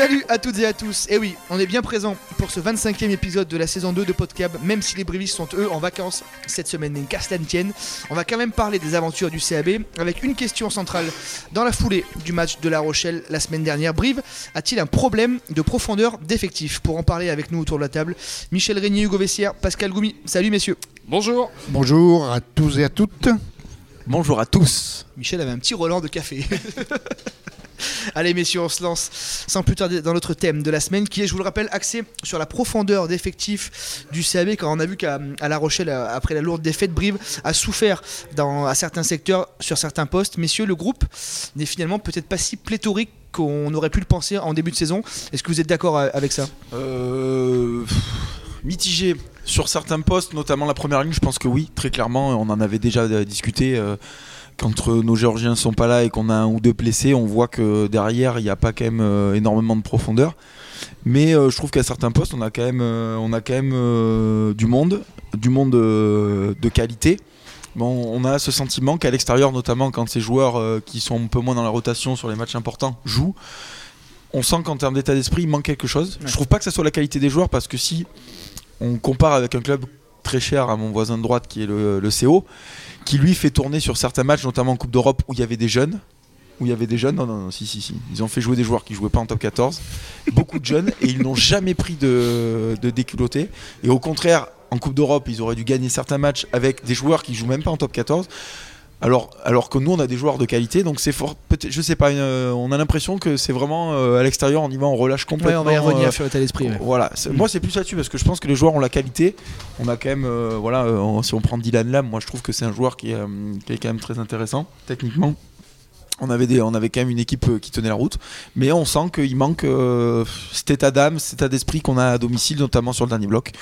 Salut à toutes et à tous. Et oui, on est bien présent pour ce 25e épisode de la saison 2 de Podcab, même si les Brivistes sont eux en vacances cette semaine, mais qu'à cela ne tienne, on va quand même parler des aventures du CAB avec une question centrale. Dans la foulée du match de La Rochelle la semaine dernière, Brive a-t-il un problème de profondeur d'effectif Pour en parler avec nous autour de la table, Michel Régnier, Hugo Vessière, Pascal Goumi. Salut messieurs. Bonjour. Bonjour à tous et à toutes. Bonjour à tous. Michel avait un petit Roland de café. Allez messieurs, on se lance sans plus tarder dans notre thème de la semaine qui est, je vous le rappelle, axé sur la profondeur d'effectifs du CAB quand on a vu qu'à La Rochelle, après la lourde défaite, Brive a souffert dans, à certains secteurs, sur certains postes. Messieurs, le groupe n'est finalement peut-être pas si pléthorique qu'on aurait pu le penser en début de saison. Est-ce que vous êtes d'accord avec ça? Euh, Mitigé. Sur certains postes, notamment la première ligne, je pense que oui, très clairement, on en avait déjà discuté. Euh, quand nos Géorgiens sont pas là et qu'on a un ou deux blessés, on voit que derrière il n'y a pas quand même euh, énormément de profondeur. Mais euh, je trouve qu'à certains postes, on a quand même, euh, on a quand même du monde, du monde de qualité. Bon, on a ce sentiment qu'à l'extérieur, notamment quand ces joueurs qui sont un peu moins dans la rotation sur les matchs importants jouent, on sent qu'en termes d'état d'esprit, il manque quelque chose. Je trouve pas que ce soit la qualité des joueurs parce que si on compare avec un club très cher à mon voisin de droite qui est le, CO, qui lui fait tourner sur certains matchs, notamment en Coupe d'Europe, où il y avait des jeunes. Où il y avait des jeunes, non, non, non, si, si, si. Ils ont fait jouer des joueurs qui jouaient pas en top 14. Beaucoup de jeunes, et ils n'ont jamais pris de, de. Et au contraire, en Coupe d'Europe, ils auraient dû gagner certains matchs avec des joueurs qui jouent même pas en top 14. Alors, alors que nous, on a des joueurs de qualité, donc c'est fort. Je sais pas, euh, on a l'impression que c'est vraiment euh, à l'extérieur, on y va, on relâche complètement. on va y revenir euh, sur l'état d'esprit. Voilà, moi c'est plus là-dessus parce que je pense que les joueurs ont la qualité. On a quand même, voilà, si on prend Dylan Lam, moi je trouve que c'est un joueur qui est, quand même très intéressant techniquement. On avait, des, on avait quand même une équipe qui tenait la route, mais on sent qu'il manque cet état d'âme, cet état d'esprit qu'on a à domicile, notamment sur le dernier bloc.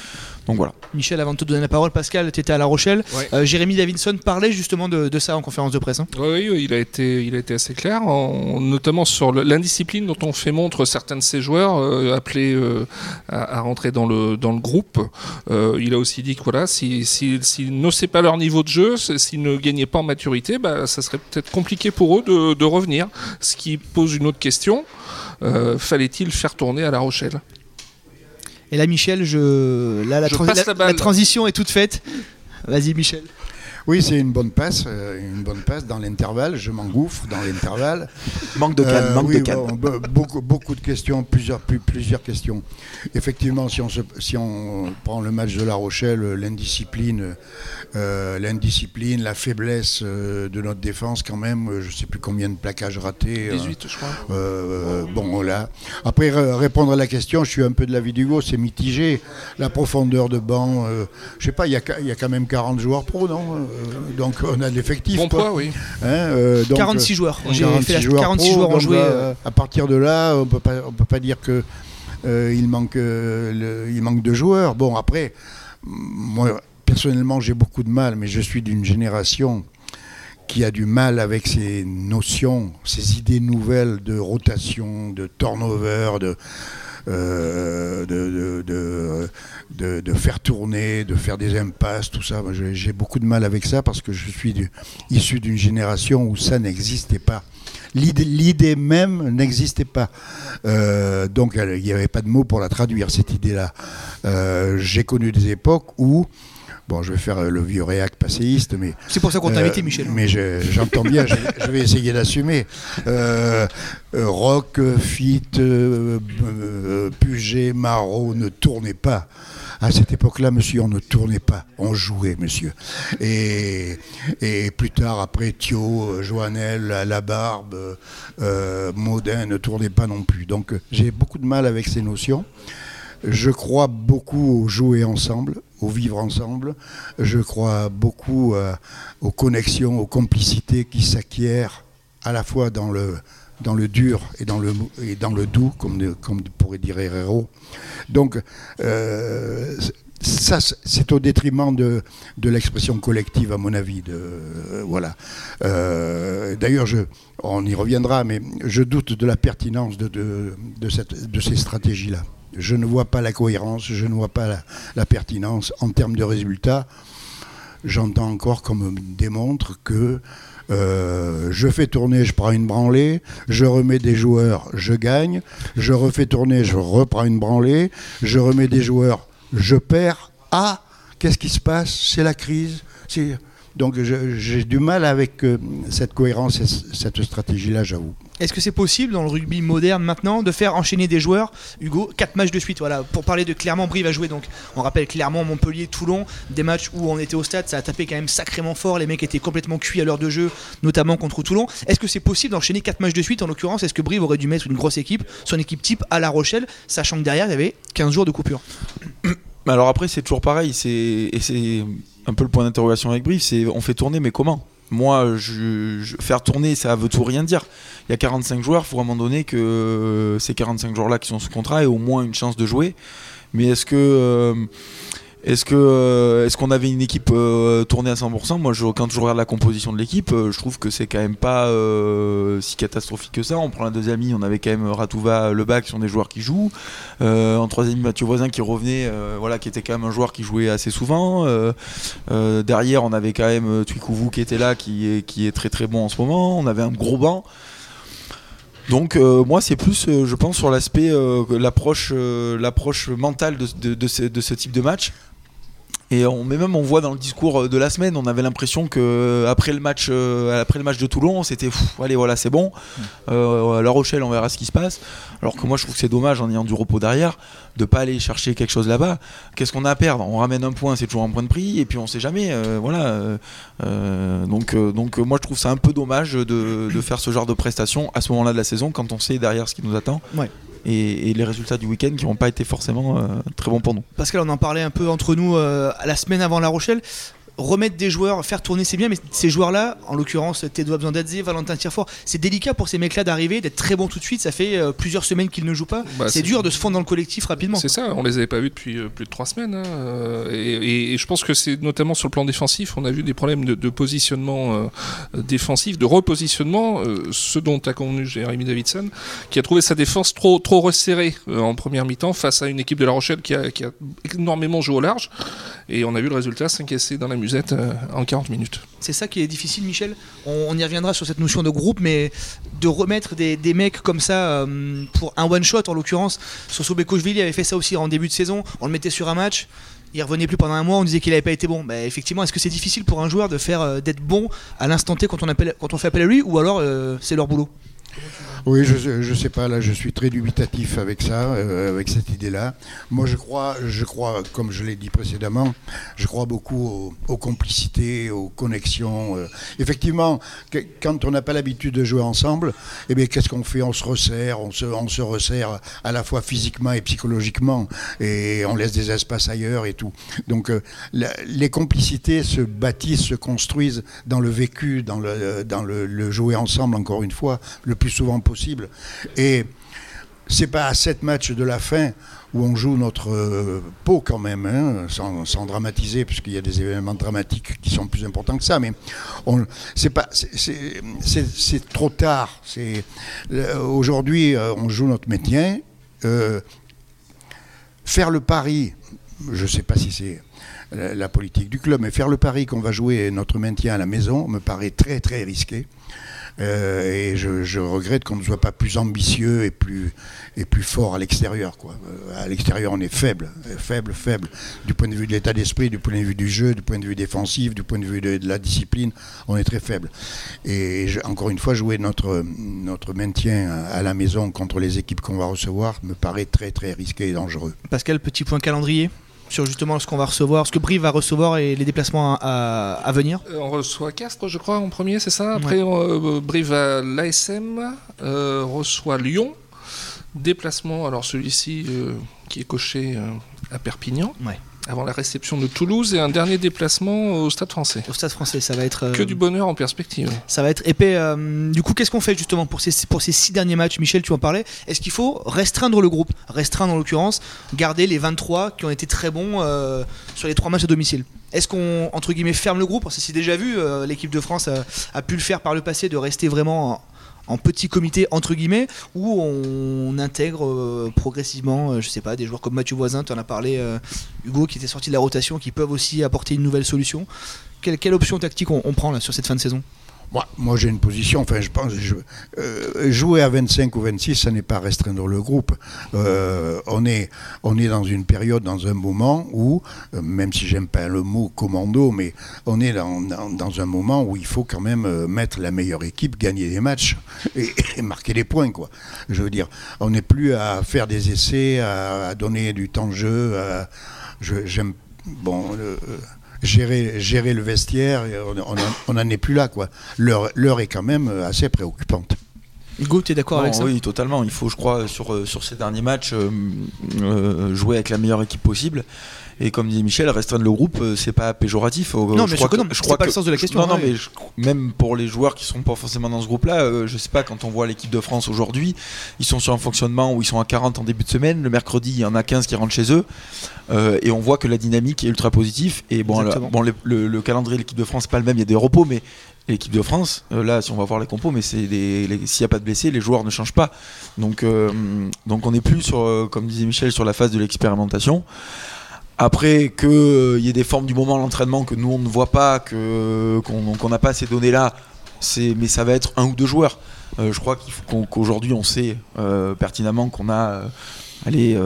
Donc voilà. Michel, avant de te donner la parole, Pascal, tu étais à La Rochelle. Euh, Jérémy Davidson parlait justement de, ça en conférence de presse. Hein. Oui, il, a été, il a été assez clair, notamment sur l'indiscipline dont on fait montre certains de ses joueurs euh, appelés euh, à, rentrer dans le, dans le groupe. il a aussi dit que voilà, s'ils si, si, n'ossaient pas leur niveau de jeu, s'ils ne gagnaient pas en maturité, bah, ça serait peut-être compliqué pour eux de, de, revenir. Ce qui pose une autre question. Fallait-il faire tourner à La Rochelle? Et là, Michel, je... Là, la, la transition est toute faite. Vas-y, Michel. Oui, c'est une bonne passe, euh, une bonne passe dans l'intervalle. Je m'engouffre dans l'intervalle. manque de calme, euh, manque de calme. beaucoup, beaucoup de questions, plusieurs, plusieurs questions. Effectivement, si on, si on prend le match de La Rochelle, l'indiscipline, euh, l'indiscipline, la faiblesse de notre défense, quand même, je ne sais plus combien de plaquages ratés. 18, je crois. bon, voilà. Après, répondre à la question, je suis un peu de la vidéo, c'est mitigé. La profondeur de banc, je sais pas, il y, y, a quand même 40 joueurs pro, non euh, donc on a de l'effectif. Bon poids, oui. 46 joueurs. J'ai fait joueurs 46 joueurs ont joué. Euh, à partir de là, on peut pas, on peut pas dire que euh, il manque, il manque de joueurs. Bon après, moi personnellement j'ai beaucoup de mal, mais je suis d'une génération qui a du mal avec ces notions, ces idées nouvelles de rotation, de turnover, de euh, de, de, faire tourner, de faire des impasses, tout ça. J'ai beaucoup de mal avec ça parce que je suis issu d'une génération où ça n'existait pas. L'idée même n'existait pas. Euh, donc il n'y avait pas de mots pour la traduire, cette idée-là. Euh, j'ai connu des époques où Bon, je vais faire euh, le vieux réac passéiste, mais. C'est pour ça qu'on t'a invité, Michel. Mais j'entends bien, je, vais essayer d'assumer. Euh, euh, rock, Fit, Puget, Marot ne tournez pas. À cette époque-là, monsieur, on ne tournait pas, on jouait, monsieur. Et, et plus tard, après, Thio, Joannel, La Barbe, Maudin ne tournaient pas non plus. Donc j'ai beaucoup de mal avec ces notions. Je crois beaucoup au jouer ensemble, au vivre ensemble. Je crois beaucoup euh, aux connexions, aux complicités qui s'acquièrent à la fois dans le, dans le dur et dans le, et dans le doux, comme, pourrait dire Herrero. Donc, euh, ça, c'est au détriment de, de l'expression collective, à mon avis. De, euh, voilà. D'ailleurs, on y reviendra, mais je doute de la pertinence de, de, de, cette, de ces stratégies-là. Je ne vois pas la cohérence, je ne vois pas la, pertinence en termes de résultats. J'entends encore qu'on me démontre que Euh, je fais tourner, je prends une branlée, je remets des joueurs, je gagne, je refais tourner, je reprends une branlée, je remets des joueurs, je perds. Ah, qu'est-ce qui se passe? C'est la crise. Donc j'ai du mal avec euh, cette cohérence et cette stratégie-là, j'avoue. Est-ce que c'est possible dans le rugby moderne maintenant de faire enchaîner des joueurs Hugo, 4 matchs de suite. Voilà, pour parler de Clermont, Brive a joué donc. On rappelle Clermont, Montpellier, Toulon, des matchs où on était au stade, ça a tapé quand même sacrément fort. Les mecs étaient complètement cuits à l'heure de jeu, notamment contre Toulon. Est-ce que c'est possible d'enchaîner 4 matchs de suite En l'occurrence, est-ce que Brive aurait dû mettre une grosse équipe, son équipe type à La Rochelle, sachant que derrière il y avait 15 jours de coupure? Alors après, c'est toujours pareil. C'est un peu le point d'interrogation avec Brief, c'est on fait tourner, mais comment? Moi, je, faire tourner, ça veut tout rien dire. Il y a 45 joueurs, il faut à un moment donné que ces 45 joueurs-là qui sont sous contrat aient au moins une chance de jouer. Mais est-ce que euh, euh, est-ce qu'on avait une équipe euh, tournée à 100% Moi, quand je regarde la composition de l'équipe, euh, je trouve que c'est quand même pas si catastrophique que ça. On prend la deuxième ligne, on avait quand même Ratouva, Lebac, qui sont des joueurs qui jouent. en troisième ligne, Mathieu Voisin qui revenait, voilà, qui était quand même un joueur qui jouait assez souvent. derrière, on avait quand même Twikouvou qui était là, qui est, qui est très très bon en ce moment. On avait un gros banc. Donc moi c'est plus je pense sur l'aspect l'approche l'approche mentale de, de, ce, type de match et on, mais même on voit dans le discours euh, de la semaine, on avait l'impression que euh, après le match, euh, après le match de Toulon, c'était allez voilà c'est bon. Euh, La Rochelle, on verra ce qui se passe. Alors que moi je trouve que c'est dommage en ayant du repos derrière de pas aller chercher quelque chose là-bas. Qu'est-ce qu'on a à perdre? On ramène un point, c'est toujours un point de prix, et puis on sait jamais. voilà. donc donc moi je trouve ça un peu dommage de, de faire ce genre de prestation à ce moment-là de la saison quand on sait derrière ce qui nous attend. Ouais et, les résultats du week-end qui n'ont pas été forcément euh, très bons pour nous. Pascal, on en parlait un peu entre nous euh, la semaine avant La Rochelle remettre des joueurs, faire tourner c'est bien, mais ces joueurs-là, en l'occurrence Tedo Abzandadze, Valentin Tirfort, c'est délicat pour ces mecs-là d'arriver, d'être très bons tout de suite. Ça fait euh, plusieurs semaines qu'ils ne jouent pas. Bah, c'est dur de se fondre dans le collectif rapidement. C'est ça, on les avait pas vus depuis plus de trois semaines. Hein, et, je pense que c'est notamment sur le plan défensif, on a vu des problèmes de, positionnement défensif, de repositionnement, ce dont a convenu Jérémy Davidson, qui a trouvé sa défense trop, trop resserrée en première mi-temps face à une équipe de La Rochelle qui a, qui a énormément joué au large. Et on a vu le résultat s'encaisser dans la euh, en 40 minutes. C'est ça qui est difficile, Michel. On, y reviendra sur cette notion de groupe, mais de remettre des, mecs comme ça euh, pour un one-shot, en l'occurrence, Soso il avait fait ça aussi en début de saison. On le mettait sur un match il revenait plus pendant un mois, on disait qu'il n'avait pas été bon. Bah, effectivement, est-ce que c'est difficile pour un joueur de faire euh, d'être bon à l'instant T quand on fait appel à lui, ou alors c'est leur boulot? Oui, je ne sais pas, là je suis très dubitatif avec ça, euh, avec cette idée-là. Moi je crois, je crois, comme je l'ai dit précédemment, je crois beaucoup aux, complicités, aux connexions. Euh. Effectivement, quand on n'a pas l'habitude de jouer ensemble, eh bien qu'est-ce qu'on fait? On se resserre, on se, on se resserre à la fois physiquement et psychologiquement, et on laisse des espaces ailleurs et tout. Donc euh, les complicités se bâtissent, se construisent dans le vécu, dans le, dans le, jouer ensemble, encore une fois, le plus souvent possible. Et c'est pas à sept matchs de la fin où on joue notre euh, peau quand même, hein, sans, dramatiser, puisqu'il y a des événements dramatiques qui sont plus importants que ça, mais c'est trop tard. C'est aujourd'hui, euh, on joue notre. Euh, faire le pari, je sais pas si c'est la politique du club, mais faire le pari qu'on va jouer notre maintien à la maison me paraît très très risqué. Euh, et je, regrette qu'on ne soit pas plus ambitieux et plus, et plus fort à l'extérieur. Quoi. Euh, à l'extérieur, on est faible, faible, faible. Du point de vue de l'état d'esprit, du point de vue du jeu, du point de vue défensif, du point de vue de, la discipline, on est très faible. Et encore une fois, jouer notre, notre maintien à la maison contre les équipes qu'on va recevoir me paraît très très risqué et dangereux. Pascal, petit point calendrier? Sur justement ce qu'on va recevoir, ce que Brive va recevoir et les déplacements à, venir euh, On reçoit Castres, je crois, en premier, c'est ça Après, euh, Brive à l'ASM, euh, reçoit Lyon. Déplacement, alors celui-ci qui est coché à Perpignan. Ouais avant la réception de Toulouse et un dernier déplacement au Stade français. Au Stade français, ça va être... que du bonheur en perspective. Ça va être épais. du coup, qu'est-ce qu'on fait justement pour ces, pour ces six derniers matchs? Michel, tu en parlais. Est-ce qu'il faut restreindre le groupe? Restreindre en l'occurrence, garder les 23 qui ont été très bons sur les trois matchs à domicile est-ce qu'on, entre guillemets, ferme le groupe? Que c'est déjà vu, l'équipe de France a, pu le faire par le passé, de rester vraiment en petit comité entre guillemets où on intègre euh, progressivement, euh, je sais pas, des joueurs comme Mathieu Voisin, tu en as parlé, euh, Hugo, qui était sorti de la rotation, qui peuvent aussi apporter une nouvelle solution. Quelle, quelle option tactique on, prend là sur cette fin de saison? Moi, moi j'ai une position, enfin je pense, je, euh, jouer à 25 ou 26, ça n'est pas restreindre le groupe. Euh, on, est, on est dans une période, dans un moment où, euh, même si j'aime pas le mot commando, mais on est dans, dans, un moment où il faut quand même mettre la meilleure équipe, gagner des matchs et, marquer des points. Quoi. Je veux dire, on n'est plus à faire des essais, à, donner du temps de jeu. À, j'aime bon. Gérer, gérer le vestiaire, on n'en est plus là. L'heure est quand même assez préoccupante. Hugo, tu es d'accord avec ça? Oui, totalement. Il faut, je crois, sur, euh, sur ces derniers matchs, euh, euh, jouer avec la meilleure équipe possible. Et comme dit Michel, restreindre le groupe, c'est pas péjoratif. Non, je mais crois je, que, je crois pas le sens de la question. Non, non, mais même pour les joueurs qui sont pas forcément dans ce groupe-là, je sais pas, quand on voit l'équipe de France aujourd'hui, ils sont sur un fonctionnement où ils sont à 40 en début de semaine. Le mercredi, il y en a 15 qui rentrent chez eux. et on voit que la dynamique est ultra positive. Et bon, bon le, le, calendrier de l'équipe de France, c'est pas le même, il y a des repos, mais l'équipe de France, euh, là, si on va voir les compos, mais c'est s'il n'y a pas de blessés, les joueurs ne changent pas. Donc, euh, donc on n'est plus sur, euh, comme disait Michel, sur la phase de l'expérimentation. Après qu'il y ait des formes du moment à l'entraînement que nous on ne voit pas, qu'on n'a pas ces données-là, mais ça va être un ou deux joueurs. je crois qu'aujourd'hui on sait pertinemment qu'on a allez,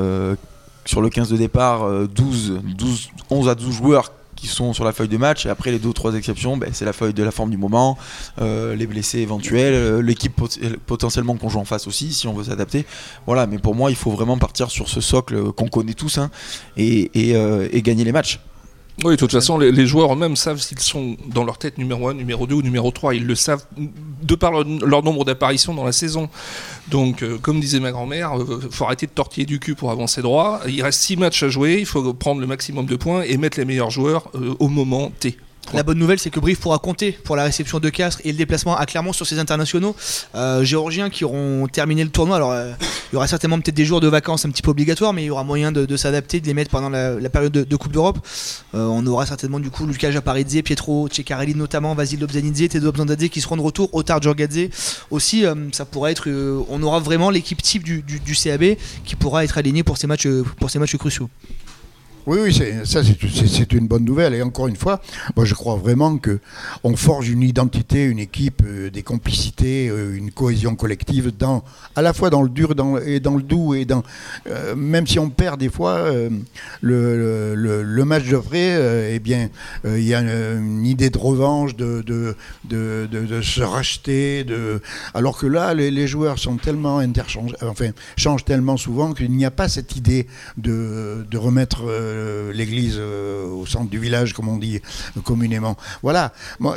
sur le 15 de départ 12, 12, 11 à 12 joueurs qui sont sur la feuille de match. Et après, les deux ou trois exceptions, ben, c'est la feuille de la forme du moment, euh, les blessés éventuels, euh, l'équipe potentiellement qu'on joue en face aussi, si on veut s'adapter. Voilà, mais pour moi, il faut vraiment partir sur ce socle qu'on connaît tous hein, euh, et gagner les matchs. Oui, de toute façon, les, joueurs eux-mêmes savent s'ils sont dans leur tête numéro 1, numéro 2 ou numéro 3. Ils le savent de par leur, nombre d'apparitions dans la saison. Donc, euh, comme disait ma grand-mère, il euh, faut arrêter de tortiller du cul pour avancer droit. Il reste 6 matchs à jouer, il faut prendre le maximum de points et mettre les meilleurs joueurs euh, au moment T. La bonne nouvelle, c'est que Brive pourra compter pour la réception de Castres et le déplacement à Clermont sur ses internationaux euh, géorgiens qui auront terminé le tournoi. Alors, euh, il y aura certainement peut-être des jours de vacances un petit peu obligatoires, mais il y aura moyen de, s'adapter, de les mettre pendant la, période de, Coupe d'Europe. Euh, on aura certainement du coup Lucas Japaridze, Pietro Ceccarelli notamment, Vasil Lobzanidze, Tedo Abzandadze qui seront de retour, Otar Djorgadze aussi. ça pourrait être, on aura vraiment l'équipe type du, CAB qui pourra être alignée pour ces matchs cruciaux. Oui, oui, ça c'est une bonne nouvelle. Et encore une fois, moi je crois vraiment que on forge une identité, une équipe, euh, des complicités, euh, une cohésion collective, dans, à la fois dans le dur et dans le doux. Et dans, euh, même si on perd des fois, le, match de vrai, eh bien, il y a une, idée de revanche, de, de, de, de, se racheter. De... Alors que là, les, joueurs sont tellement enfin, changent tellement souvent qu'il n'y a pas cette idée de remettre euh, l'église euh, au centre du village, comme on dit communément. Voilà.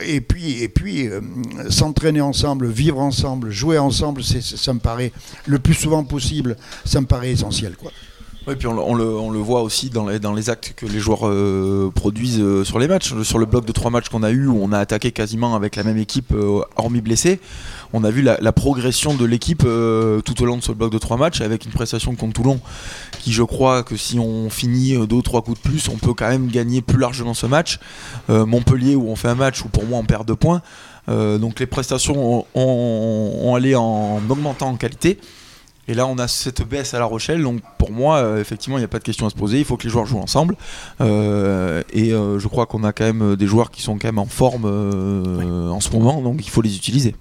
Et puis, et puis euh, s'entraîner ensemble, vivre ensemble, jouer ensemble, ça me paraît le plus souvent possible, ça me paraît essentiel. Quoi. Oui, puis on, le, voit aussi dans les, dans les actes que les joueurs produisent sur les matchs. Sur le bloc de trois matchs qu'on a eu, où on a attaqué quasiment avec la même équipe, hormis blessés on a vu la, progression de l'équipe euh, tout au long de ce bloc de trois matchs avec une prestation contre Toulon qui je crois que si on finit euh, deux ou trois coups de plus on peut quand même gagner plus largement ce match euh, Montpellier où on fait un match où pour moi on perd deux points donc les prestations ont, allé en augmentant en qualité et là, on a cette baisse à La Rochelle. Donc, pour moi, effectivement, il n'y a pas de question à se poser. Il faut que les joueurs jouent ensemble. et je crois qu'on a quand même des joueurs qui sont quand même en forme en ce moment. Donc, il faut les utiliser.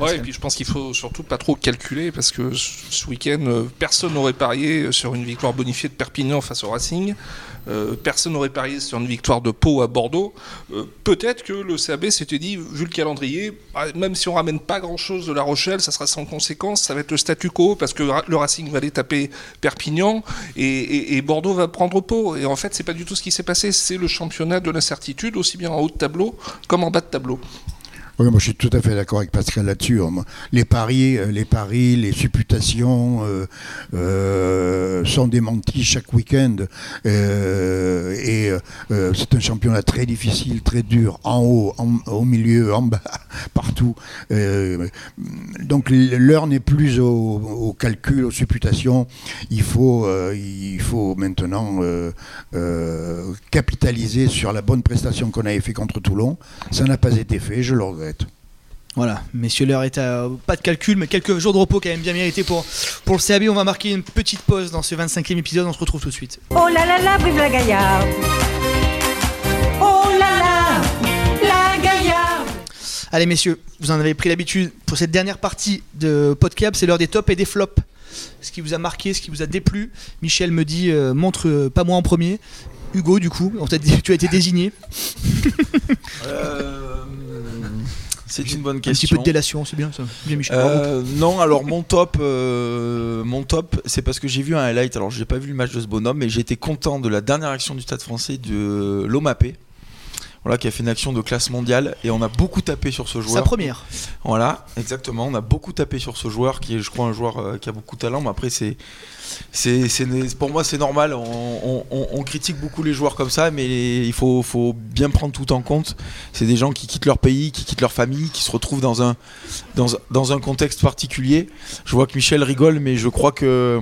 Ouais, et puis je pense qu'il faut surtout pas trop calculer parce que ce week-end, euh, personne n'aurait parié sur une victoire bonifiée de Perpignan face au Racing. Euh, personne n'aurait parié sur une victoire de Pau à Bordeaux. Euh, peut-être que le CAB s'était dit, vu le calendrier, bah, même si on ramène pas grand-chose de La Rochelle, ça sera sans conséquence, ça va être le statu quo parce que le Racing va aller taper Perpignan et, et Bordeaux va prendre Pau. Et en fait, c'est pas du tout ce qui s'est passé. C'est le championnat de l'incertitude, aussi bien en haut de tableau comme en bas de tableau. Moi je suis tout à fait d'accord avec Pascal là-dessus. Hein. Les paris, euh, les paris, les supputations euh, euh, sont démentis chaque week-end. et c'est un championnat très difficile, très dur, en haut, au milieu, en bas, partout. donc l'heure n'est plus au, au, calcul, aux supputations. Il faut, il faut maintenant capitaliser sur la bonne prestation qu'on avait fait contre Toulon. Ça n'a pas été fait, je le regrette. Voilà, messieurs, l'heure est à pas de calcul, mais quelques jours de repos quand même bien mérités pour, pour le CAB. On va marquer une petite pause dans ce 25e épisode, on se retrouve tout de suite. Oh là là là, vive la Gaillarde Oh là là, la Gaillarde Allez messieurs, vous en avez pris l'habitude pour cette dernière partie de Podcab, c'est l'heure des tops et des flops. Ce qui vous a marqué, ce qui vous a déplu. Michel me dit euh, montre euh, pas moi en premier. Hugo du coup, on t'a dit- tu as été désigné. Euh, C'est une bonne Un petit question. peu de délation, c'est bien ça. Bien Michel. Euh, non, alors mon top, euh, mon top, c'est parce que j'ai vu un highlight. Alors j'ai pas vu le match de ce bonhomme, mais été content de la dernière action du Stade Français de Lomapé. Voilà, qui a fait une action de classe mondiale et on a beaucoup tapé sur ce Sa joueur. première. Voilà, exactement. On a beaucoup tapé sur ce joueur qui est, je crois, un joueur euh, qui a beaucoup de talent. Mais après, c'est, c'est, c'est- pour moi, c'est normal. On, on- on- on critique beaucoup les joueurs comme ça, mais il faut, faut bien prendre tout en compte. C'est des gens qui quittent leur pays, qui quittent leur famille, qui se retrouvent dans un, dans, dans un contexte particulier. Je vois que Michel rigole, mais je crois que,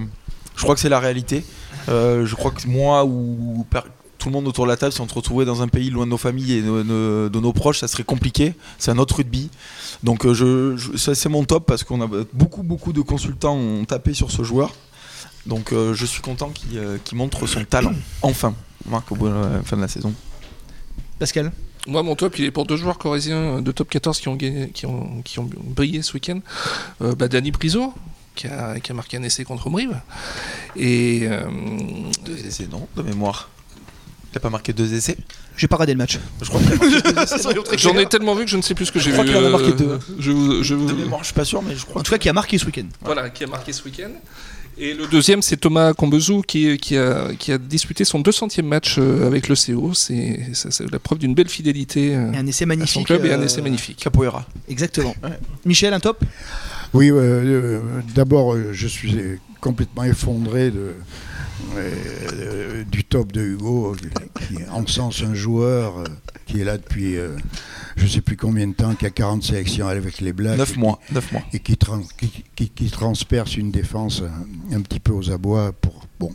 je crois que c'est la réalité. Euh, je crois que moi ou tout le monde autour de la table, si on se retrouvait dans un pays loin de nos familles et de, de- de nos proches, ça serait compliqué. C'est un autre rugby. Donc euh, je, je- ça c'est mon top parce qu'on a beaucoup beaucoup de consultants ont tapé sur ce joueur. Donc euh, je suis content qu'il euh, qu'il montre son talent enfin, Marc, au bout de la fin de la saison. Pascal? Moi, mon top, il est pour deux joueurs corésiens de top 14 qui ont, gagné, qui ont, qui ont brillé ce week-end. Euh, bah, Danny Brizo, qui a, qui a marqué un essai contre Brive. Et euh, Deux essais, non, de mémoire. Il a pas marqué deux essais J'ai pas radé le match. Je crois j'en ai tellement vu que je ne sais plus ce que j'ai Je vu. crois qu'il en a marqué euh, deux. Je vous, je vous- De mémoire, je suis pas sûr, mais je crois. En tout cas, qui a marqué ce week-end. Voilà, qui a marqué ce week-end. Et le deuxième, c'est Thomas Combezou qui, qui, a, qui a disputé son 200e match euh, avec le CO. C'est la preuve d'une belle fidélité euh, Et un essai à magnifique. son club et un essai magnifique. Capoeira. Exactement. Ouais. Michel, un top? Oui, euh, euh, d'abord, je suis complètement effondré de, euh, du top de Hugo, qui encense un joueur euh, qui est là depuis euh, je ne sais plus combien de temps, qui a 40 sélections avec les Blacks. Neuf et mois. Neuf mois. et qui, tran- qui, qui- qui transperce une défense un, un petit peu aux abois pour bon.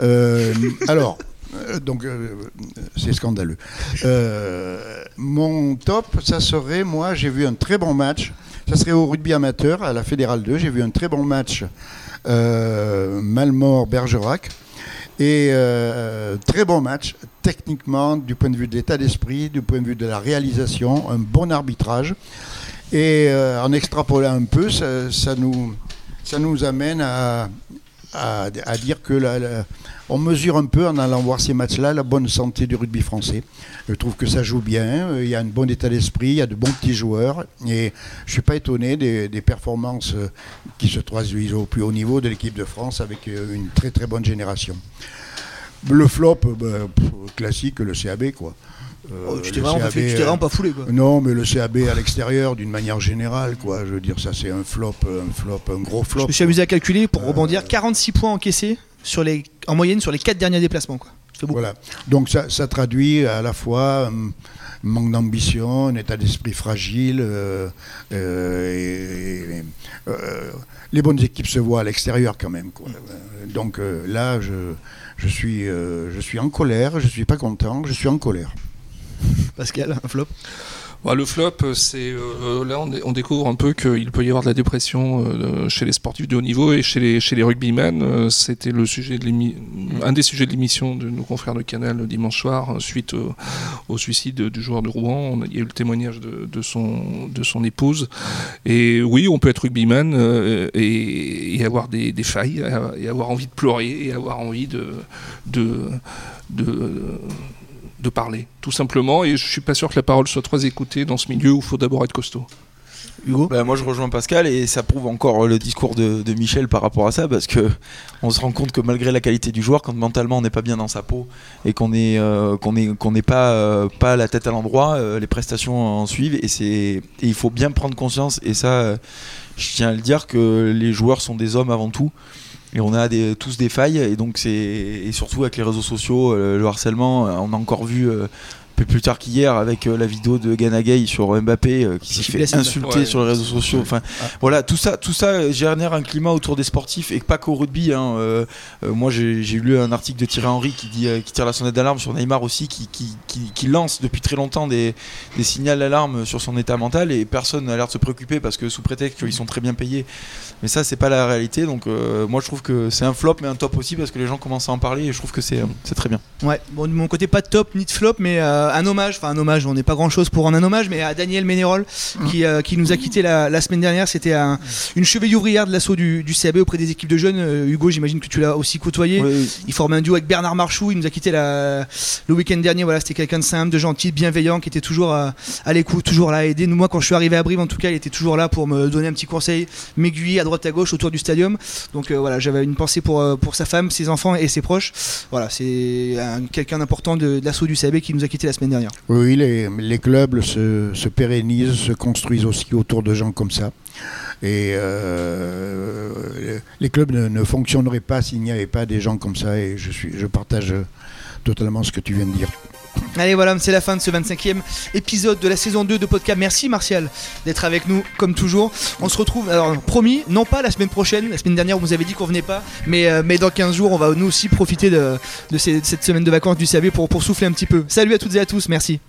Euh, alors. euh, Donc euh, c'est scandaleux. Euh, mon top, ça serait moi, j'ai vu un très bon match. Ça serait au rugby amateur à la Fédérale 2. J'ai vu un très bon match euh, Malmort-Bergerac. Et euh, très bon match, techniquement, du point de vue de l'état d'esprit, du point de vue de la réalisation, un bon arbitrage. Et euh, en extrapolant un peu, ça nous amène à, à, dire que la- on mesure un peu en allant voir ces matchs-là la bonne santé du rugby français. Je trouve que ça joue bien, il y a un bon état d'esprit, il y a de bons petits joueurs. Et je ne suis pas étonné des, performances euh, qui se traduisent au plus haut niveau de l'équipe de France avec euh, une très très bonne génération. Le flop, euh, pff, classique, le CAB quoi. Euh, Oh, Tu t'es vraiment, pas CAB, fait- tu t'es euh, vraiment pas foulé quoi. non, mais le CAB à l'extérieur, d'une manière générale, quoi. Je veux dire, ça c'est un flop, un flop, un gros Je flop. me suis amusé à calculer pour Euh, rebondir 46 points encaissés sur les, en moyenne sur les 4 derniers déplacements. Quoi. Voilà. Donc ça, ça traduit à la fois un manque d'ambition, un état d'esprit fragile. euh, euh, et- euh, les bonnes équipes se voient à l'extérieur quand même. quoi. Donc là, je, je, suis, je suis en colère, je suis pas content, je suis en colère. Pascal, un flop. Bah, le flop, euh, c'est euh, là on, dé- on découvre un peu qu'il peut y avoir de la dépression euh, chez les sportifs de haut niveau et chez les chez rugbymen. Euh, C'était un des sujets de l'émission de nos confrères de Canal le dimanche soir euh, suite au, suicide du joueur de Rouen. Il y a eu le témoignage de, son épouse. Et oui, on peut être rugbyman euh, et, avoir des, failles euh, et avoir envie de pleurer et avoir envie de de parler, tout simplement. Et je suis pas sûr que la parole soit très écoutée dans ce milieu où il faut d'abord être costaud. Hugo? Bah, moi je rejoins Pascal et ça prouve encore le discours de, de Michel par rapport à ça parce que on se rend compte que malgré la qualité du joueur, quand mentalement on n'est pas bien dans sa peau et qu'on est euh, qu'on est qu'on n'est pas euh, pas la tête à l'endroit, euh, les prestations en suivent et c'est et il faut bien prendre conscience et ça euh, je tiens à le dire que les joueurs sont des hommes avant tout. Et on a tous des failles, et donc c'est et surtout avec les réseaux sociaux, euh, le harcèlement, on a encore vu euh, plus tard qu'hier avec euh, la vidéo de Ganagay sur Mbappé euh, qui s'est fait insulter Ouais. sur les réseaux sociaux. Enfin, voilà, tout ça, tout ça euh, génère un climat autour des sportifs et pas qu'au rugby. hein. Euh, euh, moi, j'ai lu un article de Thierry Henry qui dit, euh, qui tire la sonnette d'alarme sur Neymar aussi, qui, qui, qui- qui lance depuis très longtemps des, des signaux d'alarme sur son état mental et personne n'a l'air de se préoccuper parce que sous prétexte qu'ils sont très bien payés. Mais ça, c'est pas la réalité. Donc, moi, je trouve que c'est un flop, mais un top aussi parce que les gens commencent à en parler et je trouve que c'est très bien. Ouais, bon, de mon côté, pas de top ni de flop, mais un hommage, enfin un hommage, on n'est pas grand chose pour rendre un hommage, mais à Daniel Ménérol qui, euh, qui nous a quitté la, la semaine dernière. C'était un- une cheville ouvrière de l'assaut du, du CAB auprès des équipes de jeunes. Euh, Hugo, j'imagine que tu l'as aussi côtoyé. Oui. Il formait un duo avec Bernard Marchou. Il nous a quitté la- le week-end dernier. Voilà, c'était quelqu'un de simple, de gentil, de bienveillant, qui était toujours à, à l'écoute, toujours là à aider. Nous, moi, quand je suis arrivé à Brive, en tout cas, il était toujours là pour me donner un petit conseil, m'aiguiller à droite à gauche autour du stadium. Donc euh, voilà, j'avais une pensée pour, euh, pour sa femme, ses enfants et ses proches. Voilà, c'est un- quelqu'un d'important de, de l'assaut du CAB qui nous a quitté la Oui, les, clubs se, se pérennisent, se construisent aussi autour de gens comme ça. Et euh, les clubs ne, ne fonctionneraient pas s'il n'y avait pas des gens comme ça. Et je, suis, je partage totalement ce que tu viens de dire. Allez voilà, c'est la fin de ce 25e épisode de la saison 2 de podcast. Merci Martial d'être avec nous comme toujours. On se retrouve, alors promis, non pas la semaine prochaine, la semaine dernière vous avez dit qu'on venait pas, mais, euh, mais dans 15 jours on va nous aussi profiter de cette semaine de vacances du CAB pour, pour souffler un petit peu. Salut à toutes et à tous, merci.